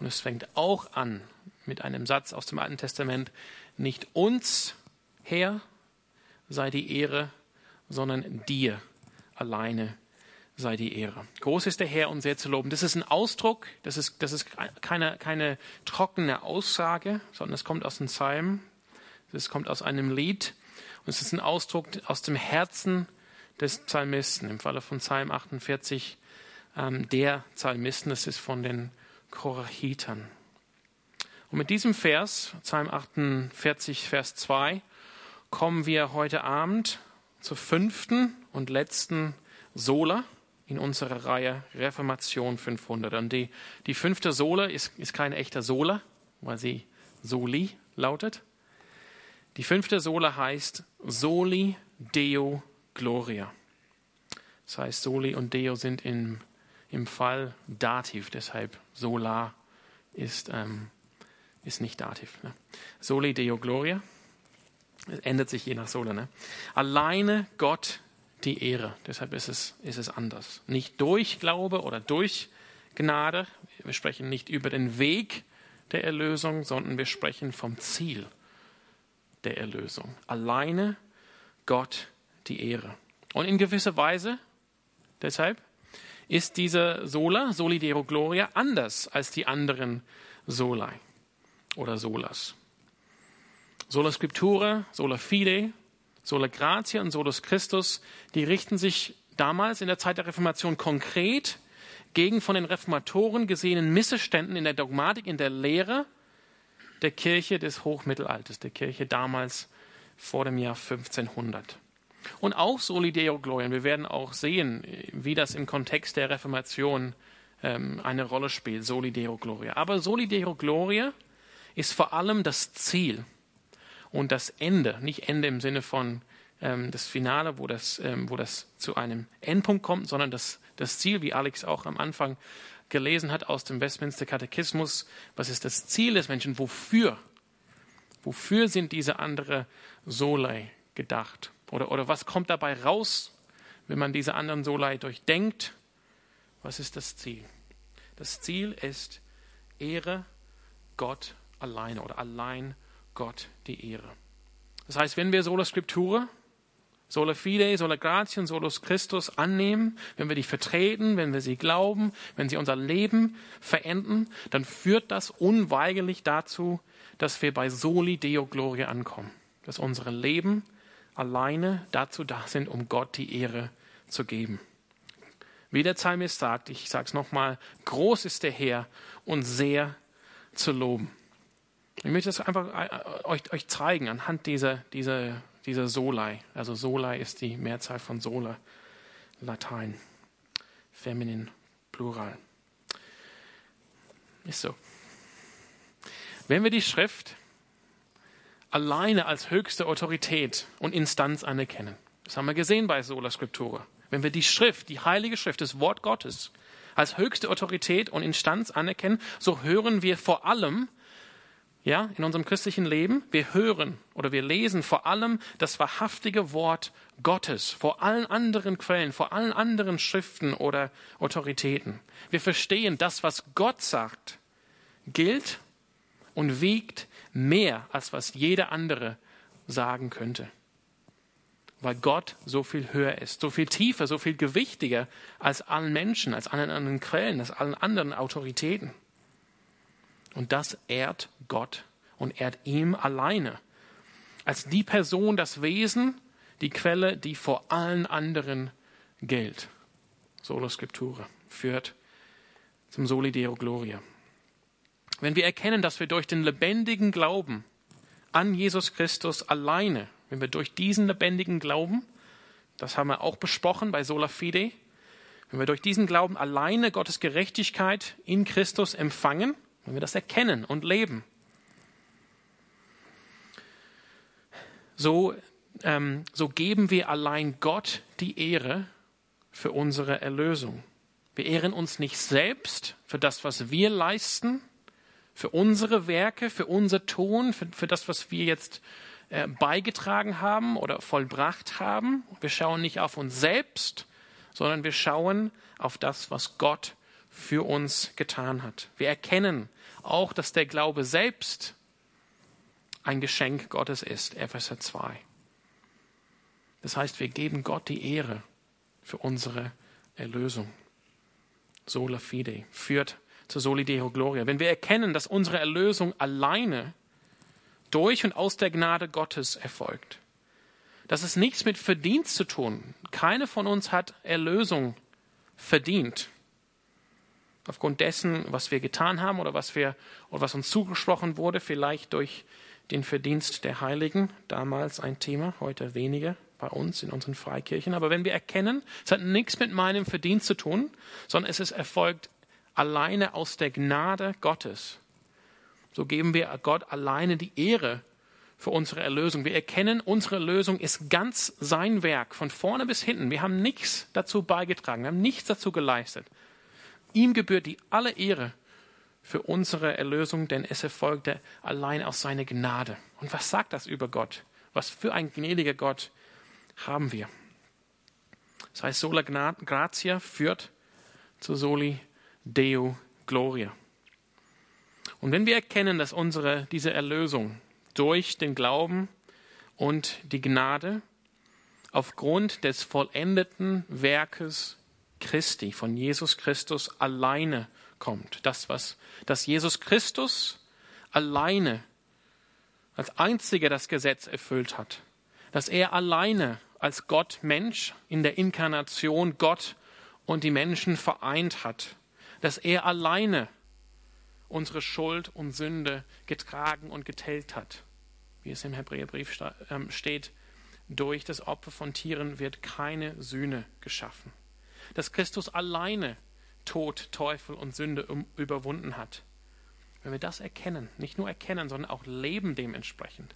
Und es fängt auch an mit einem Satz aus dem Alten Testament, nicht uns, Herr, sei die Ehre, sondern dir alleine sei die Ehre. Groß ist der Herr und sehr zu loben. Das ist ein Ausdruck, das ist, das ist keine, keine trockene Aussage, sondern es kommt aus dem Psalm, es kommt aus einem Lied und es ist ein Ausdruck aus dem Herzen des Psalmisten. Im Falle von Psalm 48 ähm, der Psalmisten, das ist von den Korachitern. Und mit diesem Vers, Psalm 48, Vers 2, kommen wir heute Abend zur fünften und letzten Sola in unserer Reihe Reformation 500. Und die, die fünfte Sola ist, ist kein echter Sola, weil sie Soli lautet. Die fünfte Sola heißt Soli Deo Gloria. Das heißt, Soli und Deo sind im, im Fall Dativ, deshalb Sola ist, ähm, ist nicht Dativ. Ne? Soli Deo Gloria. Es ändert sich je nach Sola. Ne? Alleine Gott die Ehre. Deshalb ist es, ist es anders. Nicht durch Glaube oder durch Gnade. Wir sprechen nicht über den Weg der Erlösung, sondern wir sprechen vom Ziel der Erlösung. Alleine Gott die Ehre. Und in gewisser Weise, deshalb, ist diese Sola, Soli Deo Gloria, anders als die anderen Solai oder Solas. Sola Scriptura, Sola Fide, Sola Gratia und Solus Christus, die richten sich damals in der Zeit der Reformation konkret gegen von den Reformatoren gesehenen Missständen in der Dogmatik, in der Lehre der Kirche des Hochmittelalters, der Kirche damals vor dem Jahr 1500. Und auch Soli Deo Gloria. Wir werden auch sehen, wie das im Kontext der Reformation ähm, eine Rolle spielt, Soli Deo Gloria. Aber Soli Deo Gloria ist vor allem das Ziel und das Ende, nicht Ende im Sinne von ähm, das Finale, wo das, ähm, wo das zu einem Endpunkt kommt, sondern das, das Ziel, wie Alex auch am Anfang gelesen hat aus dem Westminster Katechismus, was ist das Ziel des Menschen, wofür? Wofür sind diese anderen Solei gedacht? Oder, oder was kommt dabei raus, wenn man diese anderen Solei durchdenkt? Was ist das Ziel? Das Ziel ist Ehre Gott alleine oder allein Gott die Ehre. Das heißt, wenn wir Sola Scriptura, Sola Fide, Sola Gratia und Solus Christus annehmen, wenn wir die vertreten, wenn wir sie glauben, wenn sie unser Leben verenden, dann führt das unweigerlich dazu, dass wir bei Soli Deo Gloria ankommen. Dass unsere Leben alleine dazu da sind, um Gott die Ehre zu geben. Wie der Psalmist sagt, ich sage es nochmal, groß ist der Herr und sehr zu loben. Ich möchte das einfach äh, euch, euch zeigen anhand dieser, dieser, dieser Solai. Also Solai ist die Mehrzahl von Sola, Latein, Feminin, Plural. Ist so. Wenn wir die Schrift alleine als höchste Autorität und Instanz anerkennen, das haben wir gesehen bei Sola Scriptura, wenn wir die Schrift, die heilige Schrift, das Wort Gottes als höchste Autorität und Instanz anerkennen, so hören wir vor allem ja, in unserem christlichen Leben, wir hören oder wir lesen vor allem das wahrhaftige Wort Gottes vor allen anderen Quellen, vor allen anderen Schriften oder Autoritäten. Wir verstehen, das, was Gott sagt, gilt und wiegt mehr, als was jeder andere sagen könnte. Weil Gott so viel höher ist, so viel tiefer, so viel gewichtiger als allen Menschen, als allen anderen Quellen, als allen anderen Autoritäten. Und das ehrt Gott und ehrt ihm alleine. Als die Person, das Wesen, die Quelle, die vor allen anderen gilt. Solo Scriptura führt zum Soli Deo Wenn wir erkennen, dass wir durch den lebendigen Glauben an Jesus Christus alleine, wenn wir durch diesen lebendigen Glauben, das haben wir auch besprochen bei Sola Fide, wenn wir durch diesen Glauben alleine Gottes Gerechtigkeit in Christus empfangen, wenn wir das erkennen und leben, so, ähm, so geben wir allein Gott die Ehre für unsere Erlösung. Wir ehren uns nicht selbst für das, was wir leisten, für unsere Werke, für unser Tun, für, für das, was wir jetzt äh, beigetragen haben oder vollbracht haben. Wir schauen nicht auf uns selbst, sondern wir schauen auf das, was Gott für uns getan hat. Wir erkennen auch, dass der Glaube selbst ein Geschenk Gottes ist, Epheser 2. Das heißt, wir geben Gott die Ehre für unsere Erlösung. Sola fide führt zur Soli Deo Gloria. Wenn wir erkennen, dass unsere Erlösung alleine durch und aus der Gnade Gottes erfolgt, dass es nichts mit Verdienst zu tun. Keine von uns hat Erlösung verdient. Aufgrund dessen, was wir getan haben oder was wir oder was uns zugesprochen wurde, vielleicht durch den Verdienst der Heiligen, damals ein Thema, heute weniger bei uns in unseren Freikirchen. Aber wenn wir erkennen, es hat nichts mit meinem Verdienst zu tun, sondern es ist erfolgt alleine aus der Gnade Gottes, so geben wir Gott alleine die Ehre für unsere Erlösung. Wir erkennen, unsere Erlösung ist ganz sein Werk, von vorne bis hinten. Wir haben nichts dazu beigetragen, wir haben nichts dazu geleistet. Ihm gebührt die alle Ehre für unsere Erlösung, denn es erfolgte allein aus seiner Gnade. Und was sagt das über Gott? Was für ein gnädiger Gott haben wir? Das heißt, sola gratia führt zu soli deo gloria. Und wenn wir erkennen, dass unsere, diese Erlösung durch den Glauben und die Gnade aufgrund des vollendeten Werkes Christi, von Jesus Christus alleine kommt. Das, was, dass Jesus Christus alleine als einziger das Gesetz erfüllt hat. Dass er alleine als Gott Mensch in der Inkarnation Gott und die Menschen vereint hat. Dass er alleine unsere Schuld und Sünde getragen und getellt hat. Wie es im Hebräerbrief ähm, steht, durch das Opfer von Tieren wird keine Sühne geschaffen. Dass Christus alleine Tod, Teufel und Sünde überwunden hat. Wenn wir das erkennen, nicht nur erkennen, sondern auch leben dementsprechend,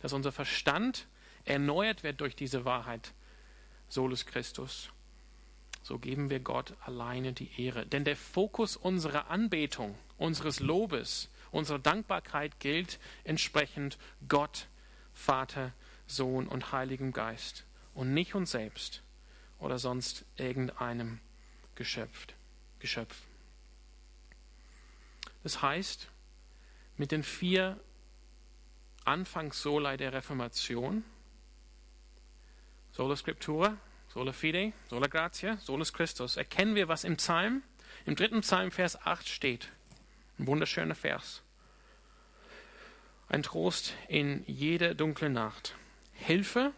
dass unser Verstand erneuert wird durch diese Wahrheit, Solus Christus, so geben wir Gott alleine die Ehre. Denn der Fokus unserer Anbetung, unseres Lobes, unserer Dankbarkeit gilt entsprechend Gott, Vater, Sohn und Heiligem Geist und nicht uns selbst oder sonst irgendeinem Geschöpf. Geschöpf. Das heißt, mit den vier Anfangssolei der Reformation, Sola Scriptura, Sola Fide, Sola Gratia, Solus Christus, erkennen wir, was im Psalm, im dritten Psalm, Vers 8 steht. Ein wunderschöner Vers. Ein Trost in jeder dunklen Nacht. Hilfe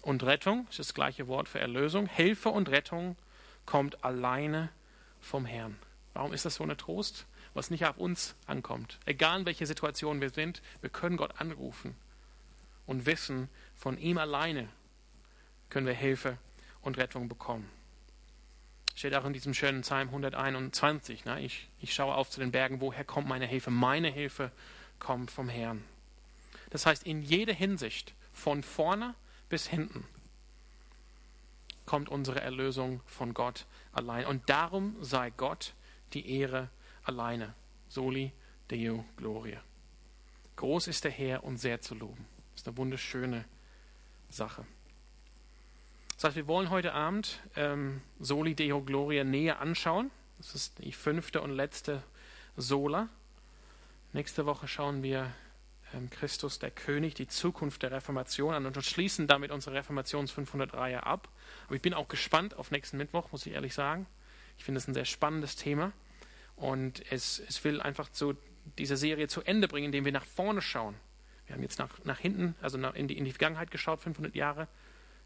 und Rettung, ist das gleiche Wort für Erlösung. Hilfe und Rettung kommt alleine vom Herrn. Warum ist das so ein Trost? Was nicht auf uns ankommt. Egal in welcher Situation wir sind, wir können Gott anrufen und wissen, von ihm alleine können wir Hilfe und Rettung bekommen. Steht auch in diesem schönen Psalm 121. Ne? Ich, ich schaue auf zu den Bergen, woher kommt meine Hilfe? Meine Hilfe kommt vom Herrn. Das heißt, in jeder Hinsicht, von vorne bis hinten, kommt unsere Erlösung von Gott allein. Und darum sei Gott die Ehre alleine. Soli Deo Gloria. Groß ist der Herr und sehr zu loben. Das ist eine wunderschöne Sache. Das heißt, wir wollen heute Abend ähm, Soli Deo Gloria näher anschauen. Das ist die fünfte und letzte Sola. Nächste Woche schauen wir ähm, Christus, der König, die Zukunft der Reformation an und schließen damit unsere Reformations 500-Reihe ab. Aber ich bin auch gespannt auf nächsten Mittwoch, muss ich ehrlich sagen. Ich finde es ein sehr spannendes Thema und es, es will einfach so diese Serie zu Ende bringen, indem wir nach vorne schauen. Wir haben jetzt nach, nach hinten, also nach, in, die, in die Vergangenheit geschaut, 500 Jahre.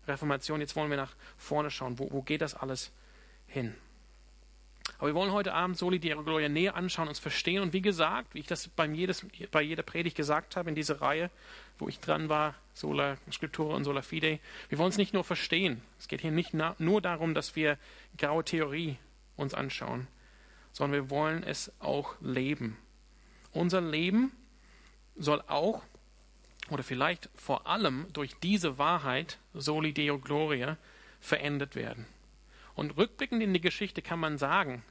Reformation. Jetzt wollen wir nach vorne schauen. Wo, wo geht das alles hin? Aber wir wollen heute Abend Soli Deo Gloria näher anschauen, uns verstehen. Und wie gesagt, wie ich das beim jedes, bei jeder Predigt gesagt habe in dieser Reihe, wo ich dran war, Sola Scriptura und Sola Fide, wir wollen es nicht nur verstehen. Es geht hier nicht nur darum, dass wir graue Theorie uns anschauen, sondern wir wollen es auch leben. Unser Leben soll auch oder vielleicht vor allem durch diese Wahrheit, Soli Deo Gloria, verändert werden. Und rückblickend in die Geschichte kann man sagen,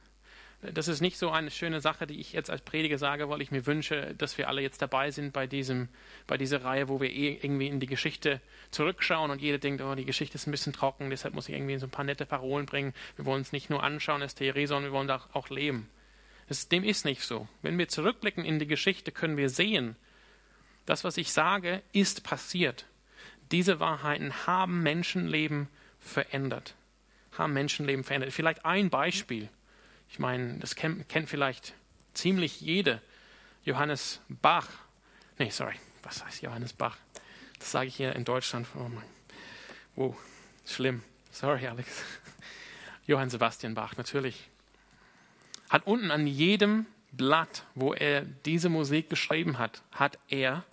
das ist nicht so eine schöne Sache, die ich jetzt als Prediger sage, weil ich mir wünsche, dass wir alle jetzt dabei sind bei, diesem, bei dieser Reihe, wo wir eh irgendwie in die Geschichte zurückschauen und jeder denkt, oh, die Geschichte ist ein bisschen trocken, deshalb muss ich irgendwie so ein paar nette Parolen bringen. Wir wollen es nicht nur anschauen als Theorie, sondern wir wollen auch, auch leben. Das, dem ist nicht so. Wenn wir zurückblicken in die Geschichte, können wir sehen, das, was ich sage, ist passiert. Diese Wahrheiten haben Menschenleben verändert. Haben Menschenleben verändert. Vielleicht ein Beispiel. Ich meine, das kennt, kennt vielleicht ziemlich jede. Johannes Bach. Nee, sorry. Was heißt Johannes Bach? Das sage ich hier in Deutschland. Oh mein. Wow, schlimm. Sorry, Alex. Johann Sebastian Bach, natürlich. Hat unten an jedem Blatt, wo er diese Musik geschrieben hat, hat er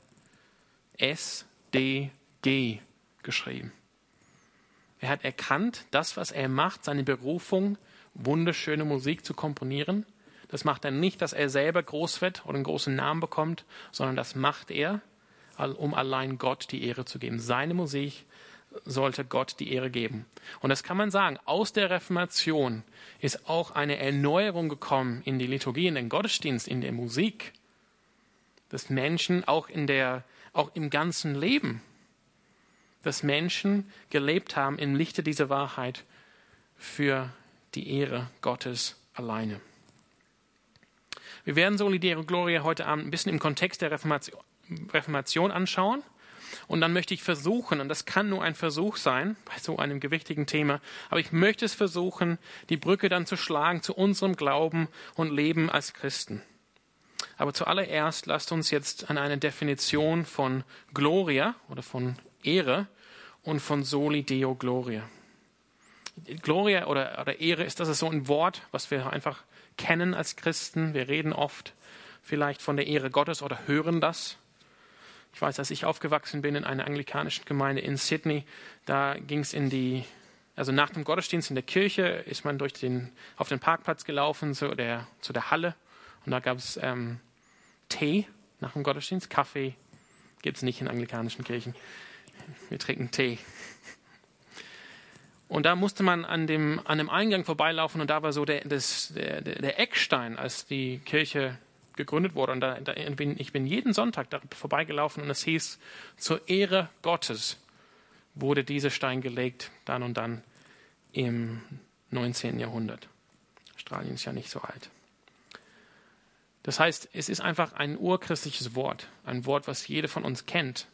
S, D, G geschrieben. Er hat erkannt, das, was er macht, seine Berufung, wunderschöne Musik zu komponieren. Das macht er nicht, dass er selber groß wird oder einen großen Namen bekommt, sondern das macht er, um allein Gott die Ehre zu geben. Seine Musik sollte Gott die Ehre geben. Und das kann man sagen, aus der Reformation ist auch eine Erneuerung gekommen in die Liturgie, in den Gottesdienst, in der Musik, dass Menschen auch in der, auch im ganzen Leben, dass Menschen gelebt haben im Lichte dieser Wahrheit für die Ehre Gottes alleine. Wir werden Solidäre Gloria heute Abend ein bisschen im Kontext der Reformation, anschauen. Und dann möchte ich versuchen, und das kann nur ein Versuch sein bei so einem gewichtigen Thema, aber ich möchte es versuchen, die Brücke dann zu schlagen zu unserem Glauben und Leben als Christen. Aber zuallererst lasst uns jetzt an eine Definition von Gloria oder von Ehre und von Soli Deo Gloria. Gloria oder, oder Ehre ist das ist so ein Wort, was wir einfach kennen als Christen. Wir reden oft vielleicht von der Ehre Gottes oder hören das. Ich weiß, als ich aufgewachsen bin in einer anglikanischen Gemeinde in Sydney, da ging es in die, also nach dem Gottesdienst in der Kirche ist man durch den, auf den Parkplatz gelaufen zu der, zu der Halle und da gab es ähm, Tee nach dem Gottesdienst. Kaffee gibt es nicht in anglikanischen Kirchen. Wir trinken Tee. Und da musste man an dem, an dem Eingang vorbeilaufen und da war so der, das, der, der Eckstein, als die Kirche gegründet wurde. Und da, da bin, ich bin jeden Sonntag da vorbeigelaufen und es hieß, zur Ehre Gottes wurde dieser Stein gelegt, dann und dann im 19. Jahrhundert. Australien ist ja nicht so alt. Das heißt, es ist einfach ein urchristliches Wort, ein Wort, was jeder von uns kennt.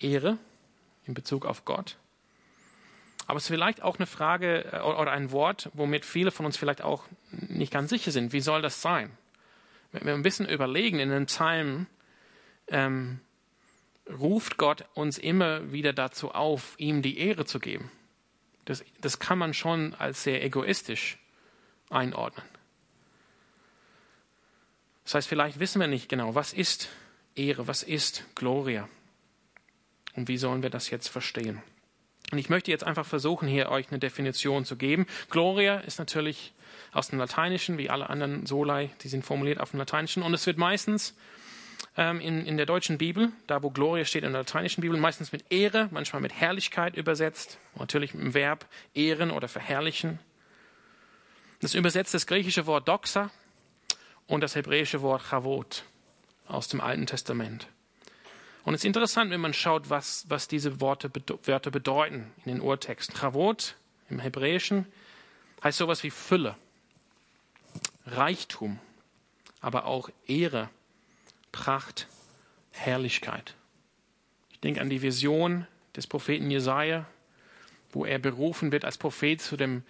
Ehre in Bezug auf Gott. Aber es ist vielleicht auch eine Frage äh, oder ein Wort, womit viele von uns vielleicht auch nicht ganz sicher sind. Wie soll das sein? Wenn wir ein bisschen überlegen, in den Psalmen ähm, ruft Gott uns immer wieder dazu auf, ihm die Ehre zu geben. Das, das kann man schon als sehr egoistisch einordnen. Das heißt, vielleicht wissen wir nicht genau, was ist Ehre, was ist Gloria und wie sollen wir das jetzt verstehen. Und ich möchte jetzt einfach versuchen, hier euch eine Definition zu geben. Gloria ist natürlich aus dem Lateinischen, wie alle anderen Solai, die sind formuliert auf dem Lateinischen. Und es wird meistens ähm, in, in der deutschen Bibel, da wo Gloria steht in der lateinischen Bibel, meistens mit Ehre, manchmal mit Herrlichkeit übersetzt. Natürlich mit dem Verb ehren oder verherrlichen. Das übersetzt das griechische Wort Doxa, und das hebräische Wort Chavot aus dem Alten Testament. Und es ist interessant, wenn man schaut, was, was diese Worte, Wörter bedeuten in den Urtexten. Chavot im Hebräischen heißt sowas wie Fülle, Reichtum, aber auch Ehre, Pracht, Herrlichkeit. Ich denke an die Vision des Propheten Jesaja, wo er berufen wird, als Prophet zu dem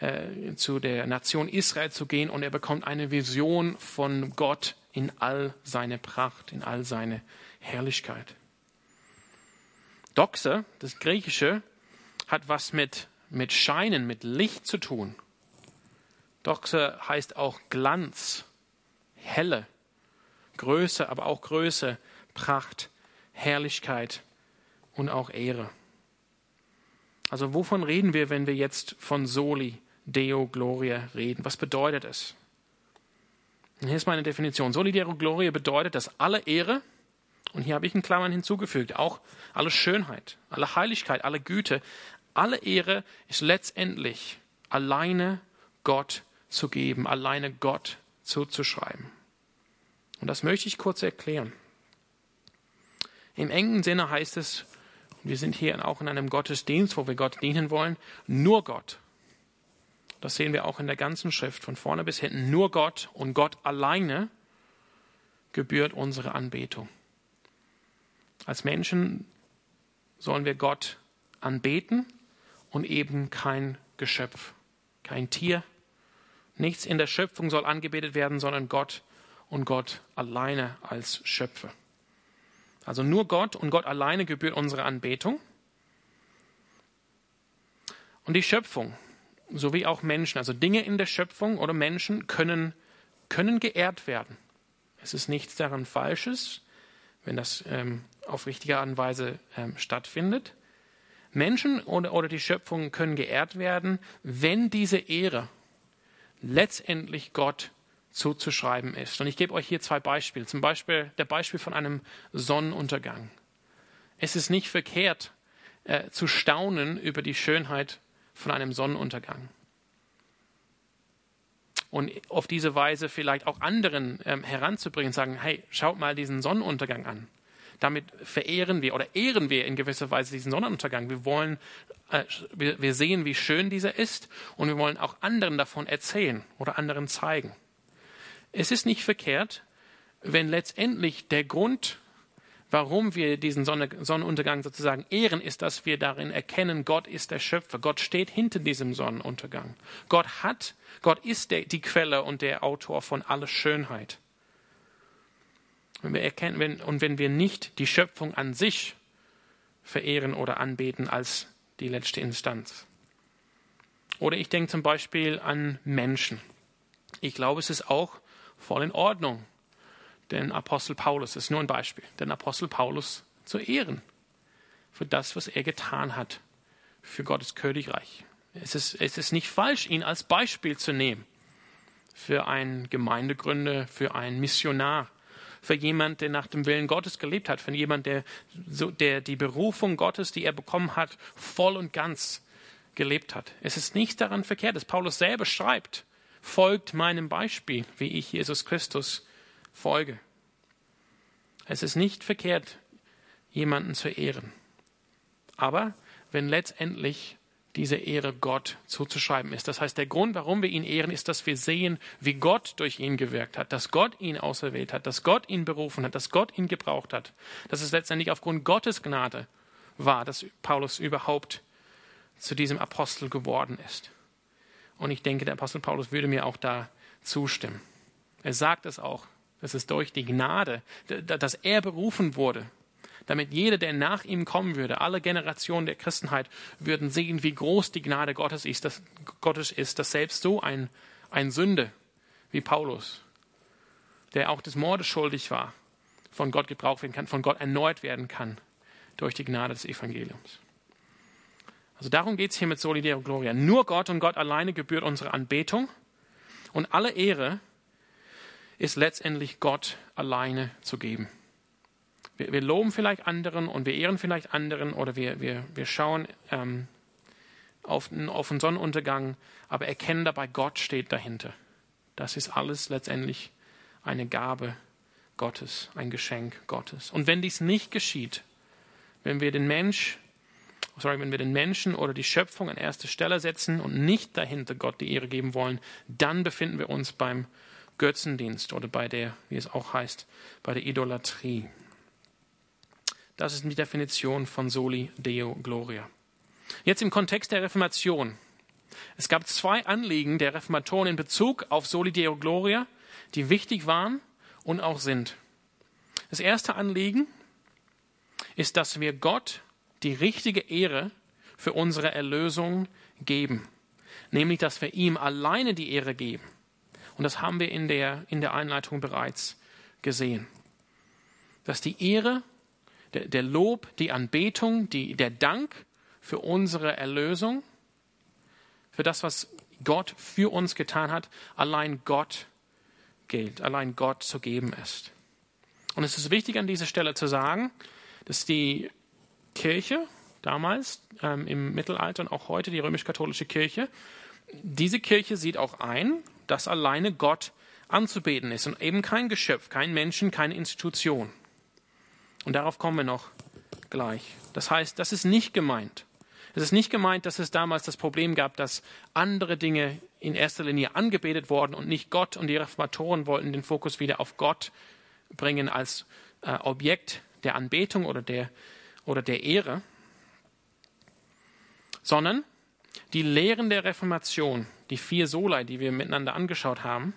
äh, zu der Nation Israel zu gehen und er bekommt eine Vision von Gott in all seine Pracht, in all seine Herrlichkeit. Doxe, das Griechische, hat was mit, mit Scheinen, mit Licht zu tun. Doxe heißt auch Glanz, Helle, Größe, aber auch Größe, Pracht, Herrlichkeit und auch Ehre. Also wovon reden wir, wenn wir jetzt von Soli Deo Gloria reden. Was bedeutet es? Hier ist meine Definition. Soli Gloria bedeutet, dass alle Ehre, und hier habe ich in Klammern hinzugefügt, auch alle Schönheit, alle Heiligkeit, alle Güte, alle Ehre ist letztendlich alleine Gott zu geben, alleine Gott zuzuschreiben. Und das möchte ich kurz erklären. Im engen Sinne heißt es, wir sind hier auch in einem Gottesdienst, wo wir Gott dienen wollen, nur Gott. Das sehen wir auch in der ganzen Schrift, von vorne bis hinten. Nur Gott und Gott alleine gebührt unsere Anbetung. Als Menschen sollen wir Gott anbeten und eben kein Geschöpf, kein Tier. Nichts in der Schöpfung soll angebetet werden, sondern Gott und Gott alleine als Schöpfer. Also nur Gott und Gott alleine gebührt unsere Anbetung. Und die Schöpfung, sowie auch Menschen, also Dinge in der Schöpfung oder Menschen können, können geehrt werden. Es ist nichts daran Falsches, wenn das ähm, auf richtige Art und Weise ähm, stattfindet. Menschen oder, oder die Schöpfung können geehrt werden, wenn diese Ehre letztendlich Gott zuzuschreiben ist. Und ich gebe euch hier zwei Beispiele. Zum Beispiel der Beispiel von einem Sonnenuntergang. Es ist nicht verkehrt äh, zu staunen über die Schönheit von einem Sonnenuntergang. Und auf diese Weise vielleicht auch anderen ähm, heranzubringen, sagen, hey, schaut mal diesen Sonnenuntergang an. Damit verehren wir oder ehren wir in gewisser Weise diesen Sonnenuntergang. Wir wollen, äh, wir, wir sehen, wie schön dieser ist und wir wollen auch anderen davon erzählen oder anderen zeigen. Es ist nicht verkehrt, wenn letztendlich der Grund, warum wir diesen Sonnenuntergang sozusagen ehren, ist, dass wir darin erkennen, Gott ist der Schöpfer. Gott steht hinter diesem Sonnenuntergang. Gott hat, Gott ist der, die Quelle und der Autor von aller Schönheit. Wenn wir erkennen, wenn, und wenn wir nicht die Schöpfung an sich verehren oder anbeten als die letzte Instanz. Oder ich denke zum Beispiel an Menschen. Ich glaube, es ist auch voll in Ordnung, den Apostel Paulus, das ist nur ein Beispiel, den Apostel Paulus zu ehren für das, was er getan hat für Gottes Königreich. Es ist, es ist nicht falsch, ihn als Beispiel zu nehmen für einen Gemeindegründer, für einen Missionar, für jemand, der nach dem Willen Gottes gelebt hat, für jemand, der, der die Berufung Gottes, die er bekommen hat, voll und ganz gelebt hat. Es ist nichts daran verkehrt, dass Paulus selber schreibt, folgt meinem Beispiel, wie ich Jesus Christus folge. Es ist nicht verkehrt, jemanden zu ehren. Aber wenn letztendlich diese Ehre Gott zuzuschreiben ist. Das heißt, der Grund, warum wir ihn ehren, ist, dass wir sehen, wie Gott durch ihn gewirkt hat, dass Gott ihn auserwählt hat, dass Gott ihn berufen hat, dass Gott ihn gebraucht hat, dass es letztendlich aufgrund Gottes Gnade war, dass Paulus überhaupt zu diesem Apostel geworden ist. Und ich denke, der Apostel Paulus würde mir auch da zustimmen. Er sagt es auch, dass es durch die Gnade, dass er berufen wurde, damit jeder, der nach ihm kommen würde, alle Generationen der Christenheit würden sehen, wie groß die Gnade Gottes ist, dass, Gottes ist, dass selbst so ein, ein Sünde wie Paulus, der auch des Mordes schuldig war, von Gott gebraucht werden kann, von Gott erneut werden kann durch die Gnade des Evangeliums. Also darum geht es hier mit Solidär Gloria. Nur Gott und Gott alleine gebührt unsere Anbetung und alle Ehre ist letztendlich Gott alleine zu geben. Wir, wir loben vielleicht anderen und wir ehren vielleicht anderen oder wir, wir, wir schauen ähm, auf, auf einen Sonnenuntergang, aber erkennen dabei, Gott steht dahinter. Das ist alles letztendlich eine Gabe Gottes, ein Geschenk Gottes. Und wenn dies nicht geschieht, wenn wir den Mensch sorry, wenn wir den Menschen oder die Schöpfung an erste Stelle setzen und nicht dahinter Gott die Ehre geben wollen, dann befinden wir uns beim Götzendienst oder bei der, wie es auch heißt, bei der Idolatrie. Das ist die Definition von Soli Deo Gloria. Jetzt im Kontext der Reformation. Es gab zwei Anliegen der Reformatoren in Bezug auf Soli Deo Gloria, die wichtig waren und auch sind. Das erste Anliegen ist, dass wir Gott die richtige Ehre für unsere Erlösung geben. Nämlich, dass wir ihm alleine die Ehre geben. Und das haben wir in der, in der Einleitung bereits gesehen. Dass die Ehre, der, der Lob, die Anbetung, die, der Dank für unsere Erlösung, für das, was Gott für uns getan hat, allein Gott gilt, allein Gott zu geben ist. Und es ist wichtig an dieser Stelle zu sagen, dass die Kirche damals ähm, im Mittelalter und auch heute die römisch-katholische Kirche, diese Kirche sieht auch ein, dass alleine Gott anzubeten ist und eben kein Geschöpf, kein Menschen, keine Institution. Und darauf kommen wir noch gleich. Das heißt, das ist nicht gemeint. Es ist nicht gemeint, dass es damals das Problem gab, dass andere Dinge in erster Linie angebetet wurden und nicht Gott und die Reformatoren wollten den Fokus wieder auf Gott bringen als äh, Objekt der Anbetung oder der, oder der Ehre, sondern die Lehren der Reformation, die vier Solei, die wir miteinander angeschaut haben,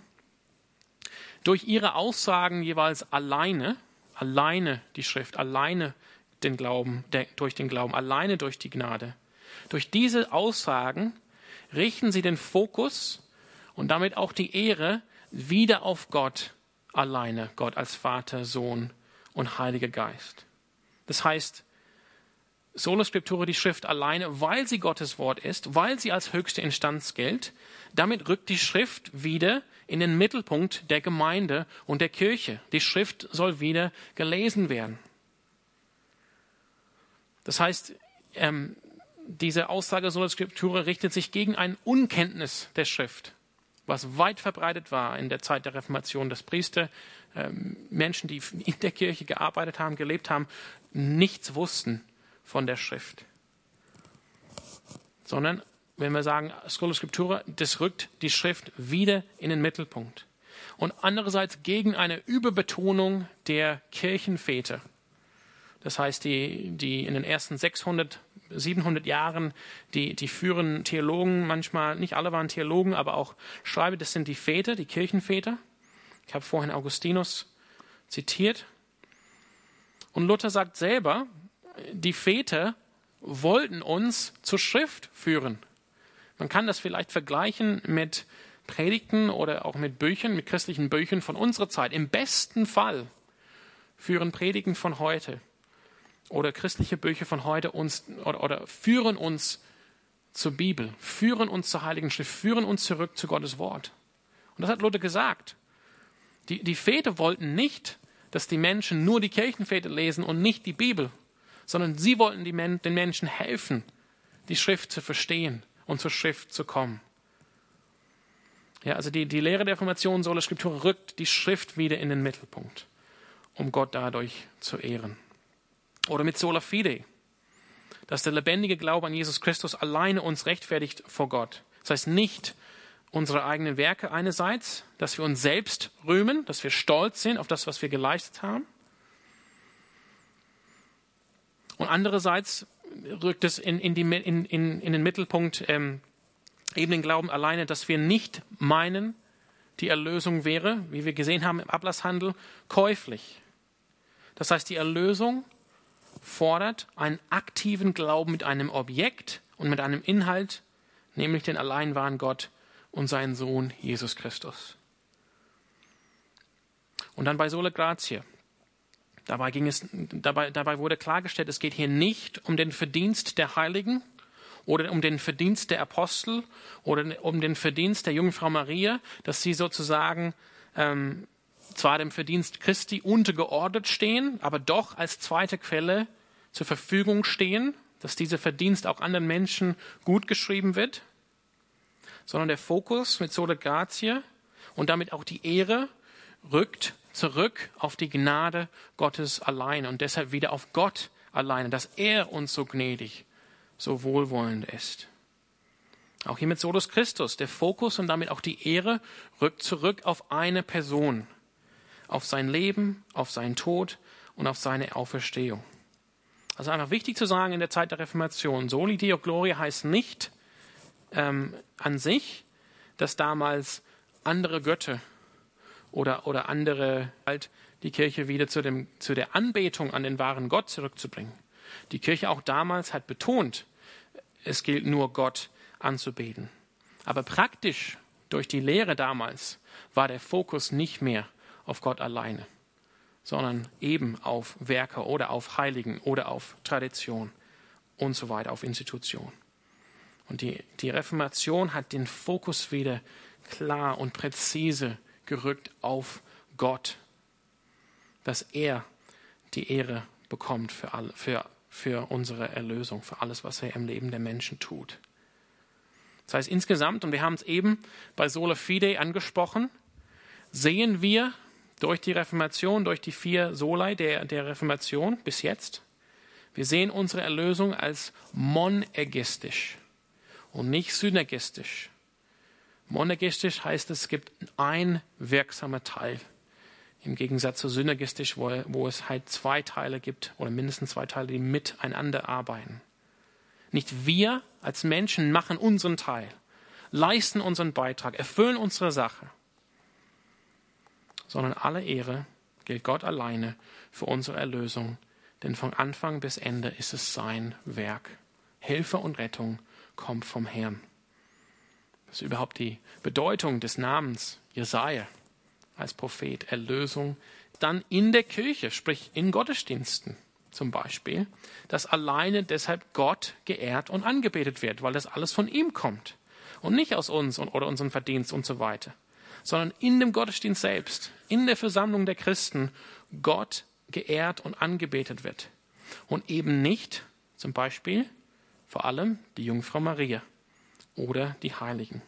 durch ihre Aussagen jeweils alleine, alleine die Schrift, alleine den Glauben, der, durch den Glauben, alleine durch die Gnade. Durch diese Aussagen richten sie den Fokus und damit auch die Ehre wieder auf Gott alleine, Gott als Vater, Sohn und Heiliger Geist. Das heißt, Sola Scriptura, die Schrift alleine, weil sie Gottes Wort ist, weil sie als höchste Instanz gilt, damit rückt die Schrift wieder in den Mittelpunkt der Gemeinde und der Kirche. Die Schrift soll wieder gelesen werden. Das heißt, ähm, diese Aussage Sola Scriptura richtet sich gegen ein Unkenntnis der Schrift, was weit verbreitet war in der Zeit der Reformation, dass Priester, ähm, Menschen, die in der Kirche gearbeitet haben, gelebt haben, nichts wussten von der Schrift. Sondern, wenn wir sagen, Schola Scriptura, das rückt die Schrift wieder in den Mittelpunkt. Und andererseits gegen eine Überbetonung der Kirchenväter. Das heißt, die, die in den ersten 600, 700 Jahren, die, die führen Theologen, manchmal, nicht alle waren Theologen, aber auch Schreiber, das sind die Väter, die Kirchenväter. Ich habe vorhin Augustinus zitiert. Und Luther sagt selber, die Väter wollten uns zur Schrift führen. Man kann das vielleicht vergleichen mit Predigten oder auch mit Büchern, mit christlichen Büchern von unserer Zeit. Im besten Fall führen Predigten von heute oder christliche Bücher von heute uns oder, oder führen uns zur Bibel, führen uns zur Heiligen Schrift, führen uns zurück zu Gottes Wort. Und das hat Luther gesagt. Die, die Väter wollten nicht, dass die Menschen nur die Kirchenväter lesen und nicht die Bibel sondern sie wollten den Menschen helfen, die Schrift zu verstehen und zur Schrift zu kommen. Ja, also die, die Lehre der Reformation Sola Scriptura rückt die Schrift wieder in den Mittelpunkt, um Gott dadurch zu ehren. Oder mit Sola Fide, dass der lebendige Glaube an Jesus Christus alleine uns rechtfertigt vor Gott. Das heißt nicht unsere eigenen Werke einerseits, dass wir uns selbst rühmen, dass wir stolz sind auf das, was wir geleistet haben, und andererseits rückt es in, in, die, in, in den Mittelpunkt ähm, eben den Glauben alleine, dass wir nicht meinen, die Erlösung wäre, wie wir gesehen haben im Ablasshandel, käuflich. Das heißt, die Erlösung fordert einen aktiven Glauben mit einem Objekt und mit einem Inhalt, nämlich den allein wahren Gott und seinen Sohn Jesus Christus. Und dann bei Sola Gratia. Dabei, ging es, dabei, dabei wurde klargestellt, es geht hier nicht um den Verdienst der Heiligen oder um den Verdienst der Apostel oder um den Verdienst der Jungfrau Maria, dass sie sozusagen ähm, zwar dem Verdienst Christi untergeordnet stehen, aber doch als zweite Quelle zur Verfügung stehen, dass dieser Verdienst auch anderen Menschen gut geschrieben wird, sondern der Fokus mit Sola Gratia und damit auch die Ehre rückt zurück auf die Gnade Gottes allein und deshalb wieder auf Gott alleine, dass er uns so gnädig, so wohlwollend ist. Auch hier mit Solus Christus, der Fokus und damit auch die Ehre rückt zurück auf eine Person, auf sein Leben, auf seinen Tod und auf seine Auferstehung. Also einfach wichtig zu sagen in der Zeit der Reformation, Soli Deo Gloria heißt nicht ähm, an sich, dass damals andere Götter oder, oder andere, halt die Kirche wieder zu, dem, zu der Anbetung an den wahren Gott zurückzubringen. Die Kirche auch damals hat betont, es gilt nur Gott anzubeten. Aber praktisch durch die Lehre damals war der Fokus nicht mehr auf Gott alleine, sondern eben auf Werke oder auf Heiligen oder auf Tradition und so weiter, auf Institution. Und die, die Reformation hat den Fokus wieder klar und präzise gerückt auf Gott, dass er die Ehre bekommt für, alle, für, für unsere Erlösung, für alles, was er im Leben der Menschen tut. Das heißt, insgesamt, und wir haben es eben bei Sola Fide angesprochen, sehen wir durch die Reformation, durch die vier Solai der, der Reformation bis jetzt, wir sehen unsere Erlösung als monergistisch und nicht synergistisch. Monergistisch heißt, es gibt ein wirksamer Teil. Im Gegensatz zu synergistisch, wo, wo es halt zwei Teile gibt oder mindestens zwei Teile, die miteinander arbeiten. Nicht wir als Menschen machen unseren Teil, leisten unseren Beitrag, erfüllen unsere Sache, sondern alle Ehre gilt Gott alleine für unsere Erlösung, denn von Anfang bis Ende ist es sein Werk. Hilfe und Rettung kommt vom Herrn. Das ist überhaupt die Bedeutung des Namens Jesaja als Prophet, Erlösung. Dann in der Kirche, sprich in Gottesdiensten zum Beispiel, dass alleine deshalb Gott geehrt und angebetet wird, weil das alles von ihm kommt und nicht aus uns oder unserem Verdienst und so weiter, sondern in dem Gottesdienst selbst, in der Versammlung der Christen, Gott geehrt und angebetet wird. Und eben nicht, zum Beispiel, vor allem die Jungfrau Maria oder die Heiligen.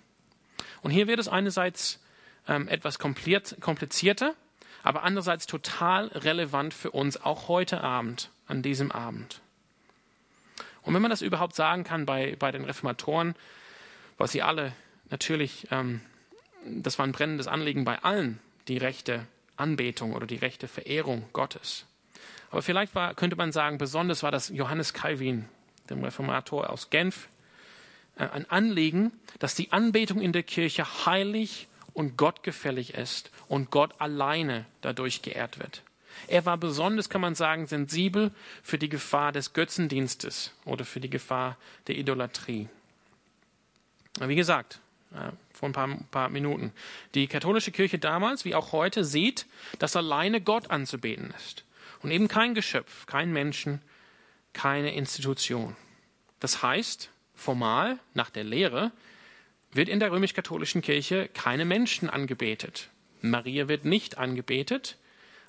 Und hier wird es einerseits ähm, etwas komplizierter, aber andererseits total relevant für uns, auch heute Abend, an diesem Abend. Und wenn man das überhaupt sagen kann bei, bei den Reformatoren, was sie alle natürlich, ähm, das war ein brennendes Anliegen bei allen, die rechte Anbetung oder die rechte Verehrung Gottes. Aber vielleicht war, könnte man sagen, besonders war das Johannes Calvin, dem Reformator aus Genf, ein Anliegen, dass die Anbetung in der Kirche heilig und gottgefällig ist und Gott alleine dadurch geehrt wird. Er war besonders, kann man sagen, sensibel für die Gefahr des Götzendienstes oder für die Gefahr der Idolatrie. Wie gesagt, äh, vor ein paar, paar, Minuten, die katholische Kirche damals, wie auch heute, sieht, dass alleine Gott anzubeten ist. Und eben kein Geschöpf, kein Menschen, keine Institution. Das heißt, formal, nach der Lehre, wird in der römisch-katholischen Kirche keine Menschen angebetet. Maria wird nicht angebetet,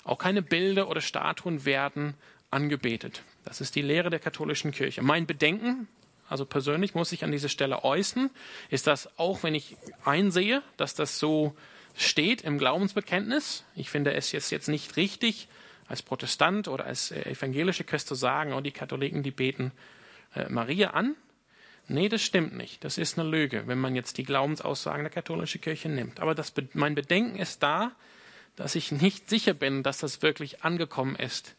auch keine Bilder oder Statuen werden angebetet. Das ist die Lehre der katholischen Kirche. Mein Bedenken, also persönlich muss ich an dieser Stelle äußern, ist, dass auch wenn ich einsehe, dass das so steht im Glaubensbekenntnis, ich finde es jetzt, jetzt nicht richtig, als Protestant oder als äh, evangelische Christ zu sagen, oh, die Katholiken, die beten äh, Maria an. Nee, das stimmt nicht. Das ist eine Lüge, wenn man jetzt die Glaubensaussagen der katholischen Kirche nimmt. Aber das, mein Bedenken ist da, dass ich nicht sicher bin, dass das wirklich angekommen ist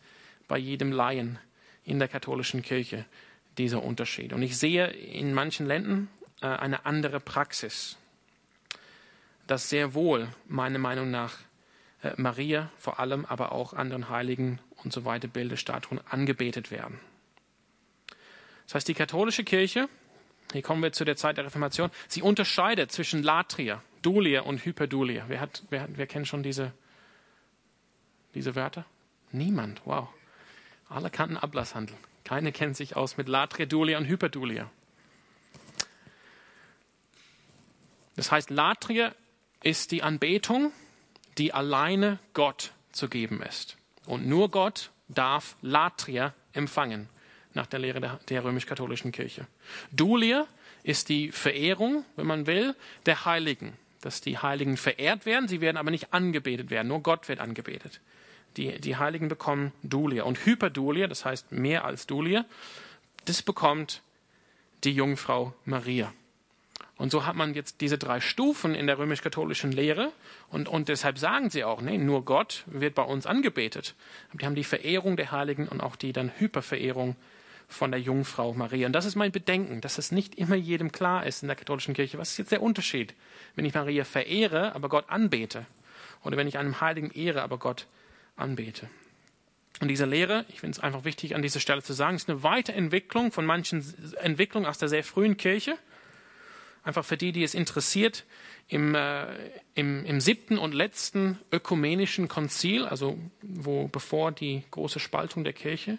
bei jedem Laien in der katholischen Kirche, dieser Unterschied. Und ich sehe in manchen Ländern äh, eine andere Praxis, dass sehr wohl, meiner Meinung nach, äh, Maria vor allem, aber auch anderen Heiligen und so weiter Bilder, Statuen angebetet werden. Das heißt, die katholische Kirche hier kommen wir zu der Zeit der Reformation. Sie unterscheidet zwischen Latria, Dulia und Hyperdulia. Wer, hat, wer, wer kennt schon diese, diese Wörter? Niemand. Wow. Alle kannten Ablasshandel. Keine kennt sich aus mit Latria, Dulia und Hyperdulia. Das heißt, Latria ist die Anbetung, die alleine Gott zu geben ist. Und nur Gott darf Latria empfangen nach der Lehre der, der römisch-katholischen Kirche. Dulia ist die Verehrung, wenn man will, der Heiligen. Dass die Heiligen verehrt werden, sie werden aber nicht angebetet werden, nur Gott wird angebetet. Die, die Heiligen bekommen Dulia. Und Hyperdulia, das heißt mehr als Dulia, das bekommt die Jungfrau Maria. Und so hat man jetzt diese drei Stufen in der römisch-katholischen Lehre. Und, und deshalb sagen sie auch, nee, nur Gott wird bei uns angebetet. Die haben die Verehrung der Heiligen und auch die dann Hyperverehrung von der Jungfrau Maria. Und das ist mein Bedenken, dass es nicht immer jedem klar ist in der katholischen Kirche. Was ist jetzt der Unterschied, wenn ich Maria verehre, aber Gott anbete? Oder wenn ich einem Heiligen ehre, aber Gott anbete? Und diese Lehre, ich finde es einfach wichtig an dieser Stelle zu sagen, ist eine Weiterentwicklung von manchen Entwicklungen aus der sehr frühen Kirche. Einfach für die, die es interessiert, im, äh, im, im siebten und letzten ökumenischen Konzil, also wo bevor die große Spaltung der Kirche,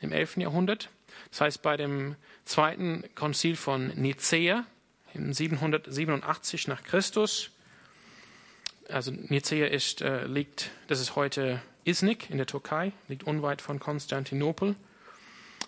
im 11. Jahrhundert. Das heißt, bei dem zweiten Konzil von Nicäa im 787 nach Christus, also Nicäa ist, äh, liegt, das ist heute Iznik in der Türkei, liegt unweit von Konstantinopel.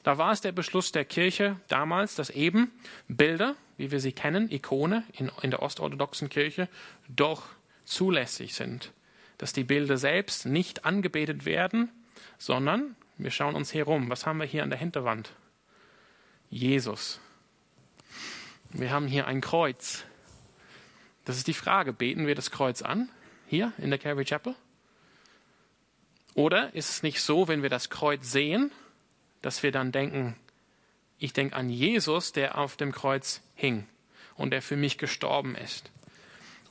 Da war es der Beschluss der Kirche damals, dass eben Bilder, wie wir sie kennen, Ikone in, in der ostorthodoxen Kirche, doch zulässig sind. Dass die Bilder selbst nicht angebetet werden, sondern wir schauen uns herum. Was haben wir hier an der Hinterwand? Jesus. Wir haben hier ein Kreuz. Das ist die Frage, beten wir das Kreuz an, hier in der Calvary Chapel? Oder ist es nicht so, wenn wir das Kreuz sehen, dass wir dann denken, ich denke an Jesus, der auf dem Kreuz hing und der für mich gestorben ist.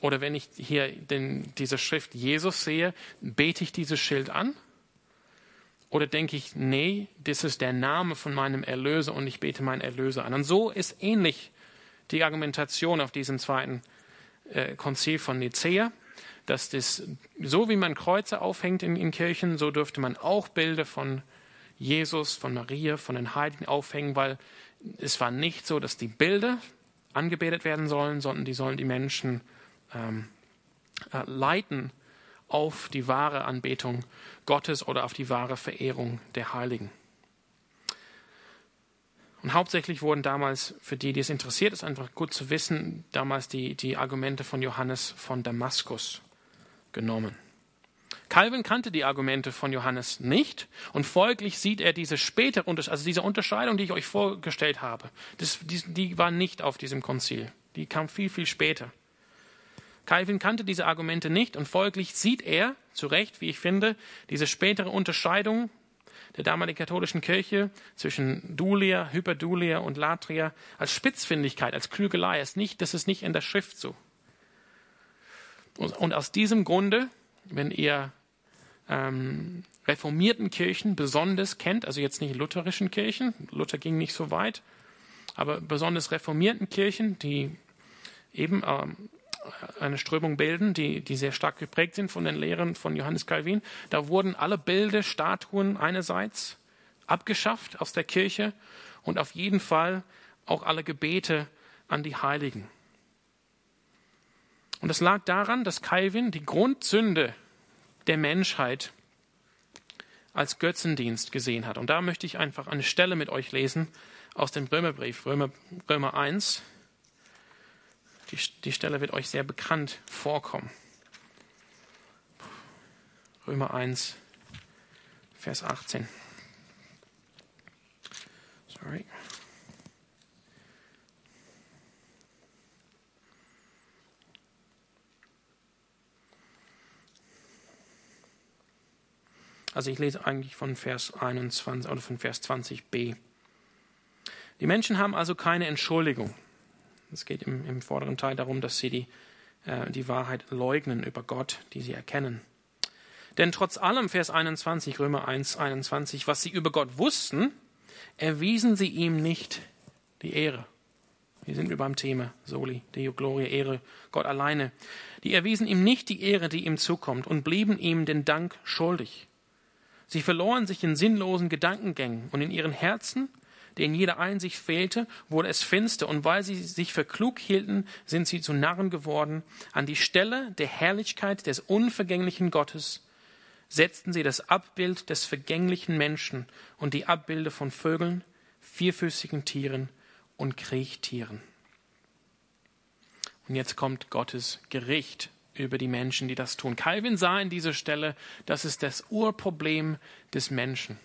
Oder wenn ich hier den, diese Schrift Jesus sehe, bete ich dieses Schild an? Oder denke ich, nee, das ist der Name von meinem Erlöser und ich bete meinen Erlöser an. Und so ist ähnlich die Argumentation auf diesem zweiten äh, Konzil von Nicea dass das, so wie man Kreuze aufhängt in, in Kirchen, so dürfte man auch Bilder von Jesus, von Maria, von den Heiligen aufhängen, weil es war nicht so, dass die Bilder angebetet werden sollen, sondern die sollen die Menschen ähm, äh, leiten auf die wahre Anbetung Gottes oder auf die wahre Verehrung der Heiligen. Und hauptsächlich wurden damals, für die, die es interessiert, ist einfach gut zu wissen, damals die, die Argumente von Johannes von Damaskus genommen. Calvin kannte die Argumente von Johannes nicht und folglich sieht er diese spätere also diese Unterscheidung, die ich euch vorgestellt habe, das, die, die war nicht auf diesem Konzil. Die kam viel, viel später. Calvin kannte diese Argumente nicht und folglich sieht er, zu Recht, wie ich finde, diese spätere Unterscheidung der damaligen katholischen Kirche zwischen Dulia, Hyperdulia und Latria als Spitzfindigkeit, als Klügelei. Ist nicht, das ist nicht in der Schrift so. Und aus diesem Grunde, wenn ihr ähm, reformierten Kirchen besonders kennt, also jetzt nicht lutherischen Kirchen, Luther ging nicht so weit, aber besonders reformierten Kirchen, die eben ähm, eine Strömung bilden, die, die sehr stark geprägt sind von den Lehren von Johannes Calvin, da wurden alle Bilder, Statuen einerseits abgeschafft aus der Kirche und auf jeden Fall auch alle Gebete an die Heiligen. Und das lag daran, dass Calvin die Grundsünde der Menschheit als Götzendienst gesehen hat. Und da möchte ich einfach eine Stelle mit euch lesen aus dem Römerbrief, Römer, Römer 1. Die, die Stelle wird euch sehr bekannt vorkommen. Römer 1, Vers 18. Sorry. Also ich lese eigentlich von Vers 21 oder von Vers 20b. Die Menschen haben also keine Entschuldigung. Es geht im, im, vorderen Teil darum, dass sie die, äh, die Wahrheit leugnen über Gott, die sie erkennen. Denn trotz allem, Vers 21, Römer 1, 21, was sie über Gott wussten, erwiesen sie ihm nicht die Ehre. Hier sind wir beim Thema Soli, Deo Gloria, Ehre, Gott alleine. Die erwiesen ihm nicht die Ehre, die ihm zukommt, und blieben ihm den Dank schuldig. Sie verloren sich in sinnlosen Gedankengängen und in ihren Herzen, denen jeder Einsicht fehlte, wurde es finster, und weil sie sich für klug hielten, sind sie zu Narren geworden. An die Stelle der Herrlichkeit des unvergänglichen Gottes setzten sie das Abbild des vergänglichen Menschen und die Abbilder von Vögeln, vierfüßigen Tieren und Kriechtieren. Und jetzt kommt Gottes Gericht über die Menschen, die das tun. Calvin sah in dieser Stelle, das ist das Urproblem des Menschen.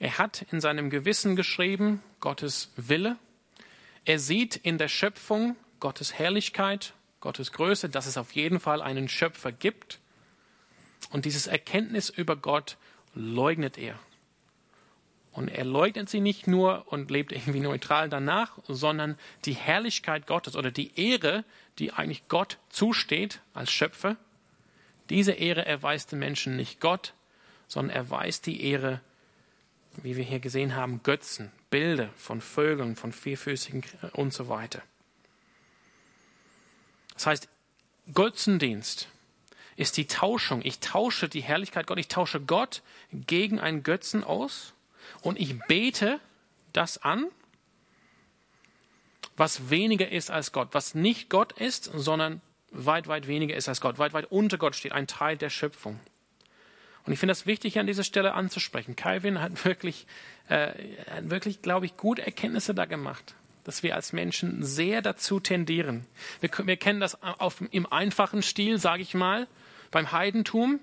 Er hat in seinem Gewissen geschrieben, Gottes Wille. Er sieht in der Schöpfung Gottes Herrlichkeit, Gottes Größe, dass es auf jeden Fall einen Schöpfer gibt. Und dieses Erkenntnis über Gott leugnet er. Und er leugnet sie nicht nur und lebt irgendwie neutral danach, sondern die Herrlichkeit Gottes oder die Ehre, die eigentlich Gott zusteht als Schöpfer, diese Ehre erweist den Menschen nicht Gott, sondern erweist die Ehre, wie wir hier gesehen haben, Götzen, Bilder von Vögeln, von Vierfüßigen und so weiter. Das heißt, Götzendienst ist die Tauschung. Ich tausche die Herrlichkeit Gott, ich tausche Gott gegen einen Götzen aus und ich bete das an, was weniger ist als Gott, was nicht Gott ist, sondern weit, weit weniger ist als Gott, weit, weit unter Gott steht, ein Teil der Schöpfung. Und ich finde das wichtig, an dieser Stelle anzusprechen. Calvin hat wirklich, äh, hat wirklich, glaube ich, gute Erkenntnisse da gemacht, dass wir als Menschen sehr dazu tendieren. Wir, wir kennen das auf, im einfachen Stil, sage ich mal, beim Heidentum.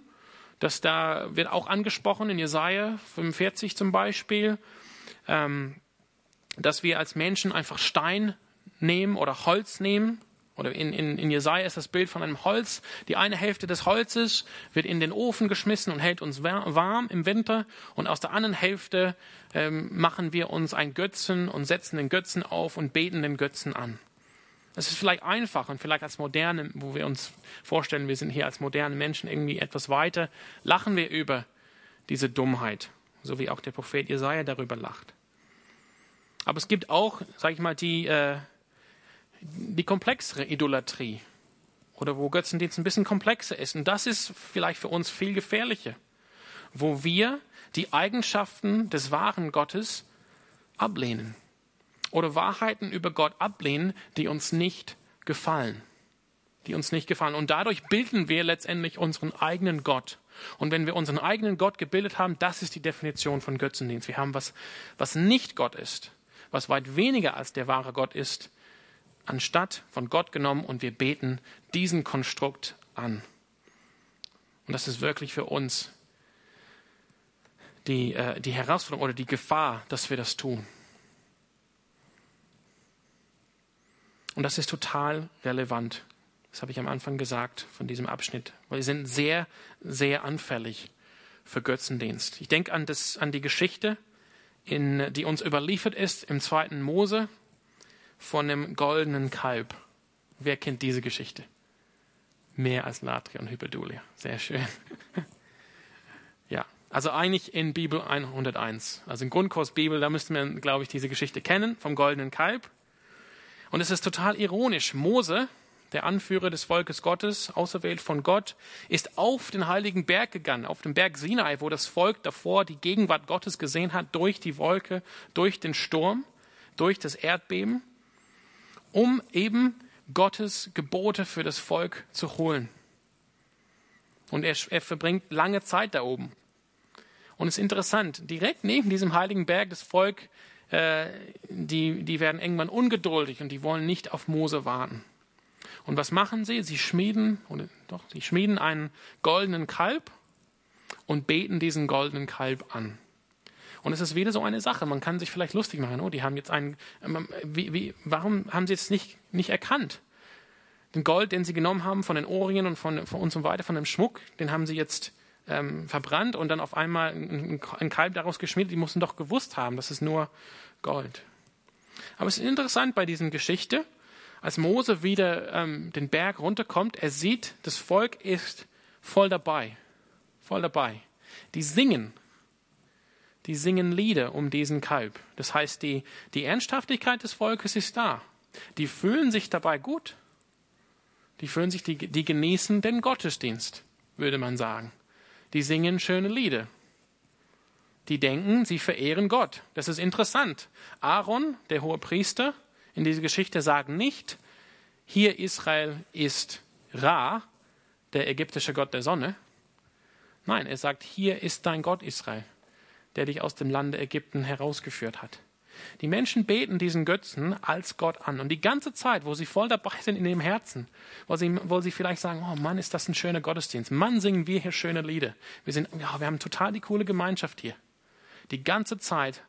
Das da wird auch angesprochen in Jesaja 45 zum Beispiel, ähm, dass wir als Menschen einfach Stein nehmen oder Holz nehmen oder in, in, in Jesaja ist das Bild von einem Holz. Die eine Hälfte des Holzes wird in den Ofen geschmissen und hält uns warm im Winter. Und aus der anderen Hälfte ähm, machen wir uns einen Götzen und setzen den Götzen auf und beten den Götzen an. Das ist vielleicht einfach und vielleicht als moderne, wo wir uns vorstellen, wir sind hier als moderne Menschen irgendwie etwas weiter, lachen wir über diese Dummheit, so wie auch der Prophet Jesaja darüber lacht. Aber es gibt auch, sage ich mal, die äh, die komplexere Idolatrie oder wo Götzendienst ein bisschen komplexer ist. Und das ist vielleicht für uns viel gefährlicher, wo wir die Eigenschaften des wahren Gottes ablehnen oder Wahrheiten über Gott ablehnen, die uns nicht gefallen, die uns nicht gefallen. Und dadurch bilden wir letztendlich unseren eigenen Gott. Und wenn wir unseren eigenen Gott gebildet haben, das ist die Definition von Götzendienst. Wir haben was, was nicht Gott ist, was weit weniger als der wahre Gott ist, anstatt von Gott genommen und wir beten diesen Konstrukt an. Und das ist wirklich für uns die, äh, die Herausforderung oder die Gefahr, dass wir das tun. Und das ist total relevant. Das habe ich am Anfang gesagt von diesem Abschnitt. Weil wir sind sehr, sehr anfällig für Götzendienst. Ich denke an, das, an die Geschichte, in, die uns überliefert ist im zweiten Mose, von dem goldenen Kalb. Wer kennt diese Geschichte? Mehr als Latria und Hyperdulia. Sehr schön. ja, also eigentlich in Bibel 101. Also im Grundkurs Bibel, da müsste man, glaube ich, diese Geschichte kennen vom goldenen Kalb. Und es ist total ironisch. Mose, der Anführer des Volkes Gottes, auserwählt von Gott, ist auf den heiligen Berg gegangen, auf den Berg Sinai, wo das Volk davor die Gegenwart Gottes gesehen hat, durch die Wolke, durch den Sturm, durch das Erdbeben um eben Gottes Gebote für das Volk zu holen. Und er, er verbringt lange Zeit da oben. Und es ist interessant, direkt neben diesem heiligen Berg das Volk, äh, die, die werden irgendwann ungeduldig und die wollen nicht auf Mose warten. Und was machen sie? Sie schmieden, oder doch, sie schmieden einen goldenen Kalb und beten diesen goldenen Kalb an. Und es ist wieder so eine Sache. Man kann sich vielleicht lustig machen. Oh, die haben jetzt einen. Ähm, wie, wie, warum haben sie es nicht, nicht erkannt? Den Gold, den sie genommen haben von den Ohrringen und von, von und weiter, von dem Schmuck, den haben sie jetzt ähm, verbrannt und dann auf einmal ein, ein Kalb daraus geschmiedet. Die mussten doch gewusst haben, das ist nur Gold. Aber es ist interessant bei dieser Geschichte, als Mose wieder ähm, den Berg runterkommt, er sieht, das Volk ist voll dabei. Voll dabei. Die singen die singen Lieder um diesen Kalb. Das heißt, die, die Ernsthaftigkeit des Volkes ist da. Die fühlen sich dabei gut. Die fühlen sich, die, die genießen den Gottesdienst, würde man sagen. Die singen schöne Lieder. Die denken, sie verehren Gott. Das ist interessant. Aaron, der hohe Priester, in dieser Geschichte sagt nicht, hier Israel ist Ra, der ägyptische Gott der Sonne. Nein, er sagt, hier ist dein Gott Israel der dich aus dem Lande Ägypten herausgeführt hat. Die Menschen beten diesen Götzen als Gott an. Und die ganze Zeit, wo sie voll dabei sind in ihrem Herzen, wo sie, wo sie vielleicht sagen, oh Mann, ist das ein schöner Gottesdienst. Mann, singen wir hier schöne Lieder. Wir, sind, ja, wir haben total die coole Gemeinschaft hier. Die ganze Zeit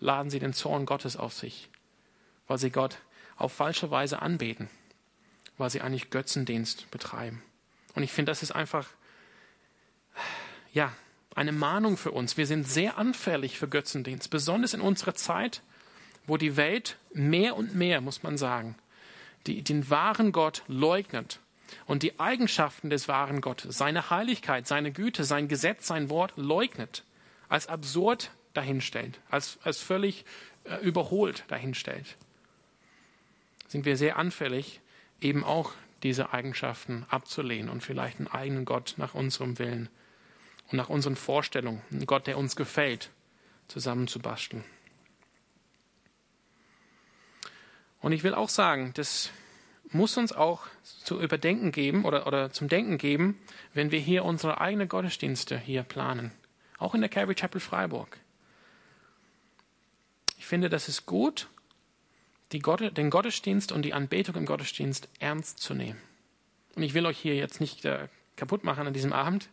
laden sie den Zorn Gottes auf sich, weil sie Gott auf falsche Weise anbeten, weil sie eigentlich Götzendienst betreiben. Und ich finde, das ist einfach, ja, eine Mahnung für uns. Wir sind sehr anfällig für Götzendienst, besonders in unserer Zeit, wo die Welt mehr und mehr, muss man sagen, die, den wahren Gott leugnet und die Eigenschaften des wahren Gottes, seine Heiligkeit, seine Güte, sein Gesetz, sein Wort leugnet, als absurd dahinstellt, als, als völlig äh, überholt dahinstellt, sind wir sehr anfällig, eben auch diese Eigenschaften abzulehnen und vielleicht einen eigenen Gott nach unserem Willen und nach unseren Vorstellungen, einen Gott, der uns gefällt, zusammenzubasteln. Und ich will auch sagen, dass muss uns auch zu überdenken geben oder, oder zum Denken geben, wenn wir hier unsere eigenen Gottesdienste hier planen. Auch in der Calvary Chapel Freiburg. Ich finde, das ist gut, Gott, den Gottesdienst und die Anbetung im Gottesdienst ernst zu nehmen. Und ich will euch hier jetzt nicht äh, kaputt machen an diesem Abend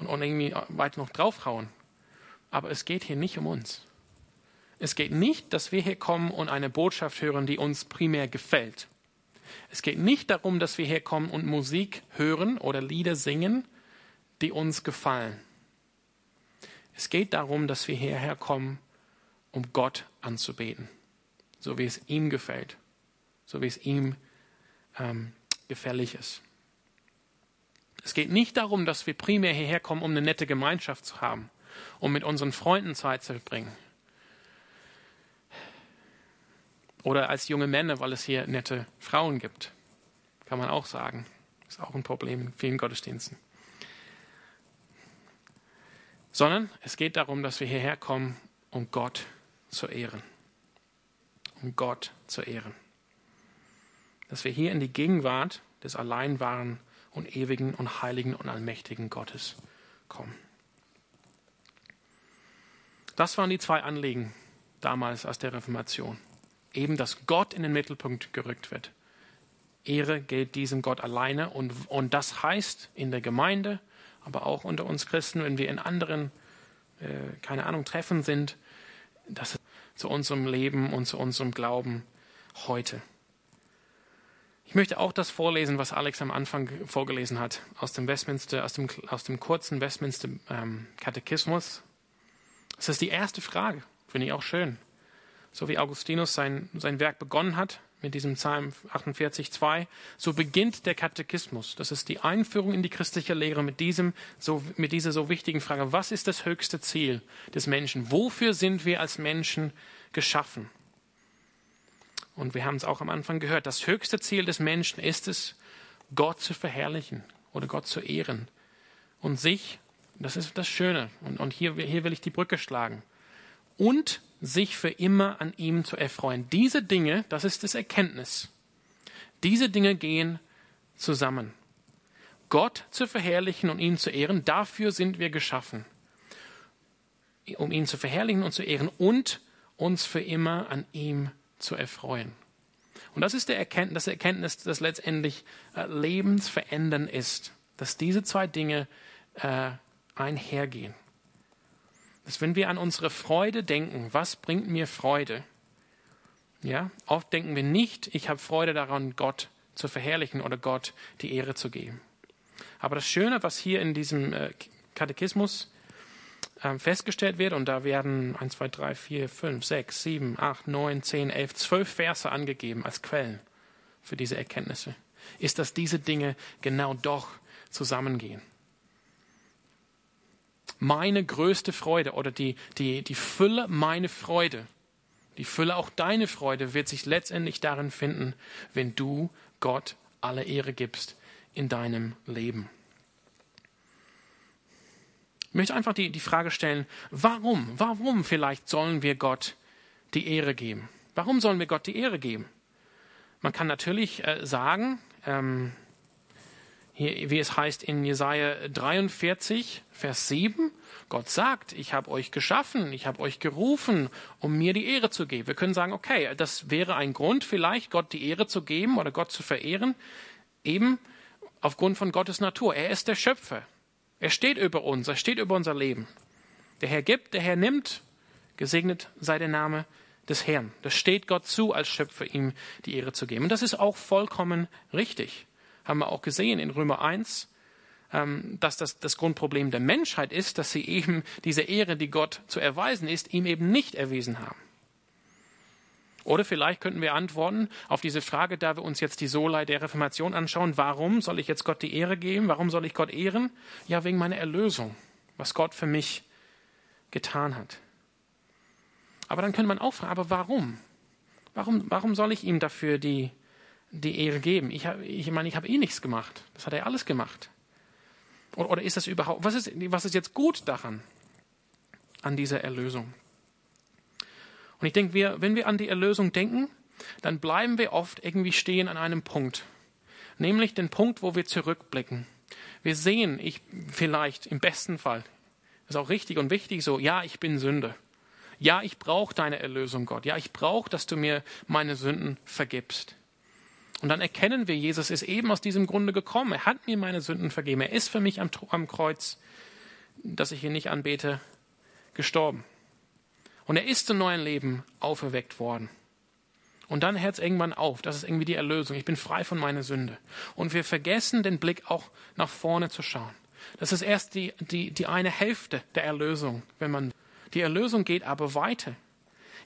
und, irgendwie weiter noch draufhauen. Aber es geht hier nicht um uns. Es geht nicht, dass wir hier kommen und eine Botschaft hören, die uns primär gefällt. Es geht nicht darum, dass wir hier kommen und Musik hören oder Lieder singen, die uns gefallen. Es geht darum, dass wir hierher kommen, um Gott anzubeten, so wie es ihm gefällt, so wie es ihm ähm, gefällig ist. Es geht nicht darum, dass wir primär hierher kommen, um eine nette Gemeinschaft zu haben, um mit unseren Freunden Zeit zu verbringen, Oder als junge Männer, weil es hier nette Frauen gibt. Kann man auch sagen. Ist auch ein Problem in vielen Gottesdiensten. Sondern es geht darum, dass wir hierher kommen, um Gott zu ehren. Um Gott zu ehren. Dass wir hier in die Gegenwart des allein wahren und ewigen und heiligen und allmächtigen Gottes kommen. Das waren die zwei Anliegen damals aus der Reformation eben, dass Gott in den Mittelpunkt gerückt wird. Ehre gilt diesem Gott alleine und, und das heißt in der Gemeinde, aber auch unter uns Christen, wenn wir in anderen, äh, keine Ahnung, Treffen sind, das zu unserem Leben und zu unserem Glauben heute. Ich möchte auch das vorlesen, was Alex am Anfang vorgelesen hat, aus dem Westminster, aus dem, aus dem kurzen Westminster ähm, Katechismus. Das ist die erste Frage, finde ich auch schön so wie Augustinus sein, sein Werk begonnen hat, mit diesem Psalm 48,2, so beginnt der Katechismus. Das ist die Einführung in die christliche Lehre mit, diesem, so, mit dieser so wichtigen Frage. Was ist das höchste Ziel des Menschen? Wofür sind wir als Menschen geschaffen? Und wir haben es auch am Anfang gehört. Das höchste Ziel des Menschen ist es, Gott zu verherrlichen oder Gott zu ehren und sich, das ist das Schöne. Und, und hier, hier will ich die Brücke schlagen. Und sich für immer an ihm zu erfreuen. Diese Dinge, das ist das Erkenntnis. Diese Dinge gehen zusammen. Gott zu verherrlichen und ihn zu ehren, dafür sind wir geschaffen. Um ihn zu verherrlichen und zu ehren und uns für immer an ihm zu erfreuen. Und das ist der Erkenntnis, das Erkenntnis, das letztendlich äh, lebensverändernd ist, dass diese zwei Dinge äh, einhergehen dass wenn wir an unsere Freude denken, was bringt mir Freude? Ja, oft denken wir nicht, ich habe Freude daran, Gott zu verherrlichen oder Gott die Ehre zu geben. Aber das Schöne, was hier in diesem äh, Katechismus festgestellt wird, und da werden 1, 2, 3, 4, 5, 6, 7, 8, 9, 10, 11, 12 Verse angegeben als Quellen für diese Erkenntnisse, ist, dass diese Dinge genau doch zusammengehen. Meine größte Freude oder die, die, die Fülle meine Freude, die Fülle auch deine Freude wird sich letztendlich darin finden, wenn du Gott alle Ehre gibst in deinem Leben. Ich möchte einfach die, die Frage stellen, warum, warum vielleicht sollen wir Gott die Ehre geben? Warum sollen wir Gott die Ehre geben? Man kann natürlich äh, sagen, ähm, hier, wie es heißt in Jesaja 43, Vers 7, Gott sagt, ich habe euch geschaffen, ich habe euch gerufen, um mir die Ehre zu geben. Wir können sagen, okay, das wäre ein Grund vielleicht, Gott die Ehre zu geben oder Gott zu verehren, eben aufgrund von Gottes Natur. Er ist der Schöpfer. Er steht über uns, er steht über unser Leben. Der Herr gibt, der Herr nimmt, gesegnet sei der Name des Herrn. Das steht Gott zu, als Schöpfer ihm die Ehre zu geben. Und das ist auch vollkommen richtig haben wir auch gesehen in Römer 1, ähm, dass das das Grundproblem der Menschheit ist, dass sie eben diese Ehre, die Gott zu erweisen ist, ihm eben nicht erwiesen haben. Oder vielleicht könnten wir antworten auf diese Frage, da wir uns jetzt die Solei der Reformation anschauen, warum soll ich jetzt Gott die Ehre geben? Warum soll ich Gott ehren? Ja, wegen meiner Erlösung, was Gott für mich getan hat. Aber dann könnte man auch fragen, aber warum? Warum, warum soll ich ihm dafür die die Ehre geben. Ich, hab, ich meine, ich habe eh nichts gemacht. Das hat er alles gemacht. Oder, oder ist das überhaupt, was ist, was ist jetzt gut daran, an dieser Erlösung? Und ich denke, wir, wenn wir an die Erlösung denken, dann bleiben wir oft irgendwie stehen an einem Punkt. Nämlich den Punkt, wo wir zurückblicken. Wir sehen, ich vielleicht im besten Fall, ist auch richtig und wichtig so, ja, ich bin Sünde. Ja, ich brauche deine Erlösung, Gott. Ja, ich brauche, dass du mir meine Sünden vergibst. Und dann erkennen wir, Jesus ist eben aus diesem Grunde gekommen. Er hat mir meine Sünden vergeben. Er ist für mich am, am Kreuz, das ich hier nicht anbete, gestorben. Und er ist zum neuen Leben auferweckt worden. Und dann hört es irgendwann auf. Das ist irgendwie die Erlösung. Ich bin frei von meiner Sünde. Und wir vergessen den Blick auch nach vorne zu schauen. Das ist erst die, die, die eine Hälfte der Erlösung, wenn man. Die Erlösung geht aber weiter.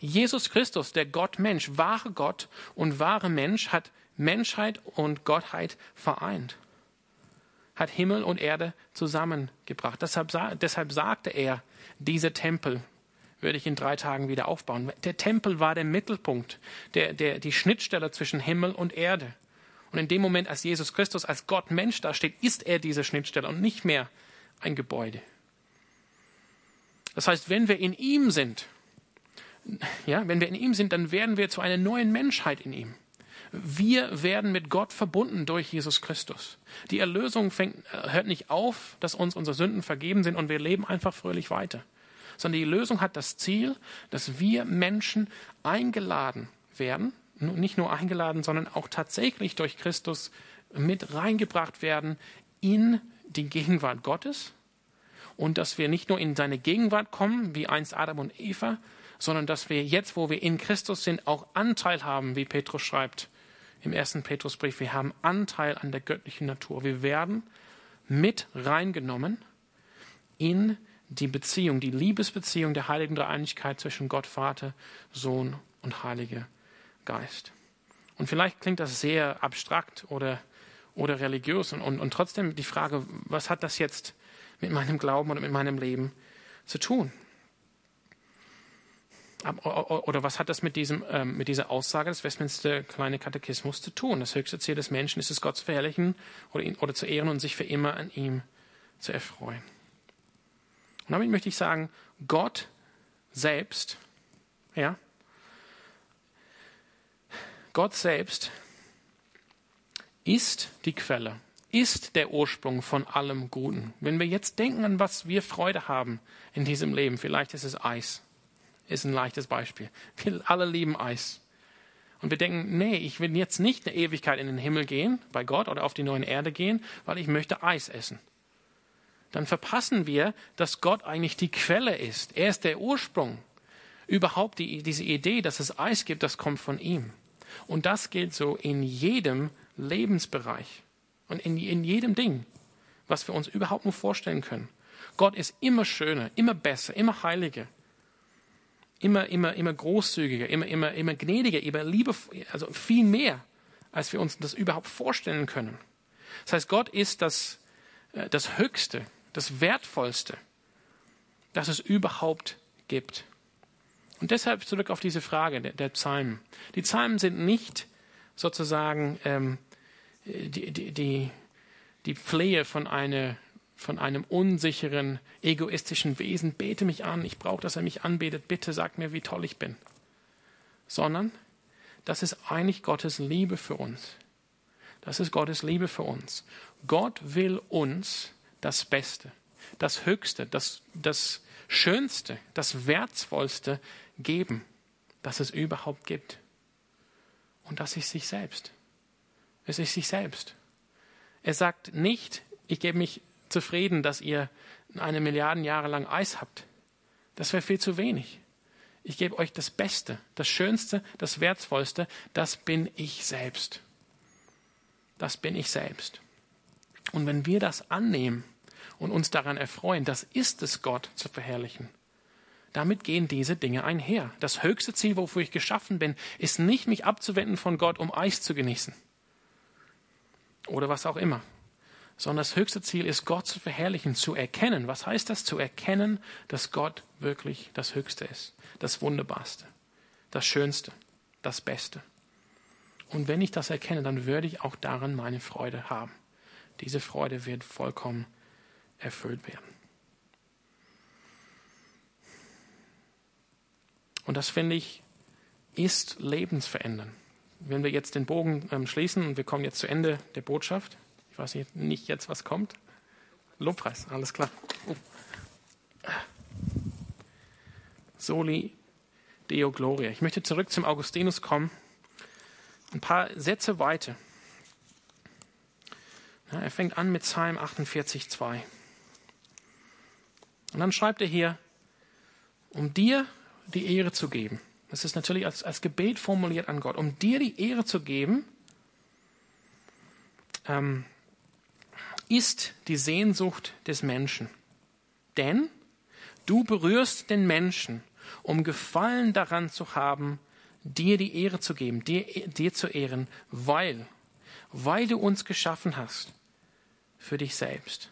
Jesus Christus, der Gott Mensch, wahre Gott und wahre Mensch, hat Menschheit und Gottheit vereint. Hat Himmel und Erde zusammengebracht. Deshalb, deshalb sagte er, dieser Tempel werde ich in drei Tagen wieder aufbauen. Der Tempel war der Mittelpunkt, der, der, die Schnittstelle zwischen Himmel und Erde. Und in dem Moment, als Jesus Christus als Gott Mensch dasteht, ist er diese Schnittstelle und nicht mehr ein Gebäude. Das heißt, wenn wir in ihm sind, ja, wenn wir in ihm sind, dann werden wir zu einer neuen Menschheit in ihm. Wir werden mit Gott verbunden durch Jesus Christus. Die Erlösung fängt, hört nicht auf, dass uns unsere Sünden vergeben sind und wir leben einfach fröhlich weiter sondern die Lösung hat das Ziel, dass wir Menschen eingeladen werden, nicht nur eingeladen, sondern auch tatsächlich durch Christus mit reingebracht werden in die Gegenwart Gottes und dass wir nicht nur in seine Gegenwart kommen, wie einst Adam und Eva, sondern dass wir jetzt, wo wir in Christus sind, auch Anteil haben, wie Petrus schreibt im ersten Petrusbrief. Wir haben Anteil an der göttlichen Natur. Wir werden mit reingenommen in die Beziehung, die Liebesbeziehung der heiligen Dreieinigkeit zwischen Gott, Vater, Sohn und Heiliger Geist. Und vielleicht klingt das sehr abstrakt oder, oder religiös und, und, und trotzdem die Frage, was hat das jetzt mit meinem Glauben oder mit meinem Leben zu tun? Oder was hat das mit, diesem, ähm, mit dieser Aussage des Westminster Kleine Katechismus zu tun? Das höchste Ziel des Menschen ist es, Gott zu verherrlichen oder, ihn, oder zu ehren und sich für immer an ihm zu erfreuen. Und damit möchte ich sagen, Gott selbst, ja, Gott selbst ist die Quelle, ist der Ursprung von allem Guten. Wenn wir jetzt denken an was wir Freude haben in diesem Leben, vielleicht ist es Eis, ist ein leichtes Beispiel. Wir alle lieben Eis. Und wir denken, nee, ich will jetzt nicht eine Ewigkeit in den Himmel gehen, bei Gott oder auf die neue Erde gehen, weil ich möchte Eis essen dann verpassen wir, dass Gott eigentlich die Quelle ist. Er ist der Ursprung. Überhaupt die, diese Idee, dass es Eis gibt, das kommt von ihm. Und das gilt so in jedem Lebensbereich und in, in jedem Ding, was wir uns überhaupt nur vorstellen können. Gott ist immer schöner, immer besser, immer heiliger, immer, immer, immer großzügiger, immer, immer, immer gnädiger, immer liebevoll, also viel mehr, als wir uns das überhaupt vorstellen können. Das heißt, Gott ist das, äh, das Höchste, das Wertvollste, das es überhaupt gibt. Und deshalb zurück auf diese Frage der, der Psalmen. Die Psalmen sind nicht sozusagen ähm, die, die, die, die Flehe von, eine, von einem unsicheren, egoistischen Wesen. Bete mich an, ich brauche, dass er mich anbetet, bitte sag mir, wie toll ich bin. Sondern das ist eigentlich Gottes Liebe für uns. Das ist Gottes Liebe für uns. Gott will uns das Beste, das Höchste, das, das Schönste, das Wertvollste geben, das es überhaupt gibt. Und das ist sich selbst. Es ist sich selbst. Er sagt nicht, ich gebe mich zufrieden, dass ihr eine Milliarden Jahre lang Eis habt. Das wäre viel zu wenig. Ich gebe euch das Beste, das Schönste, das Wertvollste. Das bin ich selbst. Das bin ich selbst. Und wenn wir das annehmen, und uns daran erfreuen, das ist es, Gott zu verherrlichen. Damit gehen diese Dinge einher. Das höchste Ziel, wofür ich geschaffen bin, ist nicht, mich abzuwenden von Gott, um Eis zu genießen. Oder was auch immer. Sondern das höchste Ziel ist, Gott zu verherrlichen, zu erkennen. Was heißt das? Zu erkennen, dass Gott wirklich das Höchste ist. Das Wunderbarste. Das Schönste. Das Beste. Und wenn ich das erkenne, dann würde ich auch daran meine Freude haben. Diese Freude wird vollkommen erfüllt werden. Und das finde ich, ist lebensverändernd. wenn wir jetzt den Bogen ähm, schließen und wir kommen jetzt zu Ende der Botschaft, ich weiß nicht jetzt, was kommt. Lobpreis, alles klar. Soli Deo Gloria. Ich möchte zurück zum Augustinus kommen. Ein paar Sätze weiter. Ja, er fängt an mit Psalm 48, 2. Und dann schreibt er hier, um dir die Ehre zu geben. Das ist natürlich als, als Gebet formuliert an Gott. Um dir die Ehre zu geben, ähm, ist die Sehnsucht des Menschen. Denn du berührst den Menschen, um Gefallen daran zu haben, dir die Ehre zu geben, dir, dir zu ehren, weil, weil du uns geschaffen hast für dich selbst.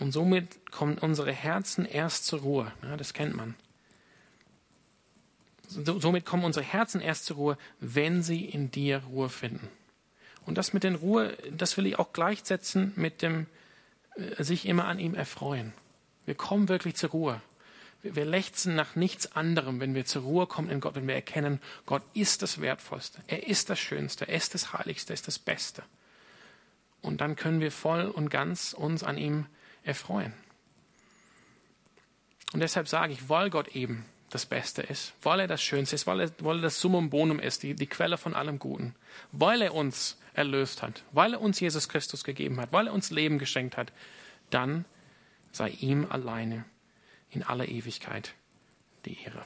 Und somit kommen unsere Herzen erst zur Ruhe. Ja, das kennt man. Somit kommen unsere Herzen erst zur Ruhe, wenn sie in dir Ruhe finden. Und das mit den Ruhe, das will ich auch gleichsetzen mit dem äh, sich immer an ihm erfreuen. Wir kommen wirklich zur Ruhe. Wir, wir lechzen nach nichts anderem, wenn wir zur Ruhe kommen in Gott, wenn wir erkennen, Gott ist das Wertvollste, er ist das Schönste, er ist das Heiligste, er ist das Beste. Und dann können wir voll und ganz uns an ihm erfreuen. Und deshalb sage ich, weil Gott eben das Beste ist, weil er das Schönste ist, weil er, weil er das Summum Bonum ist, die, die Quelle von allem Guten, weil er uns erlöst hat, weil er uns Jesus Christus gegeben hat, weil er uns Leben geschenkt hat, dann sei ihm alleine in aller Ewigkeit die Ehre.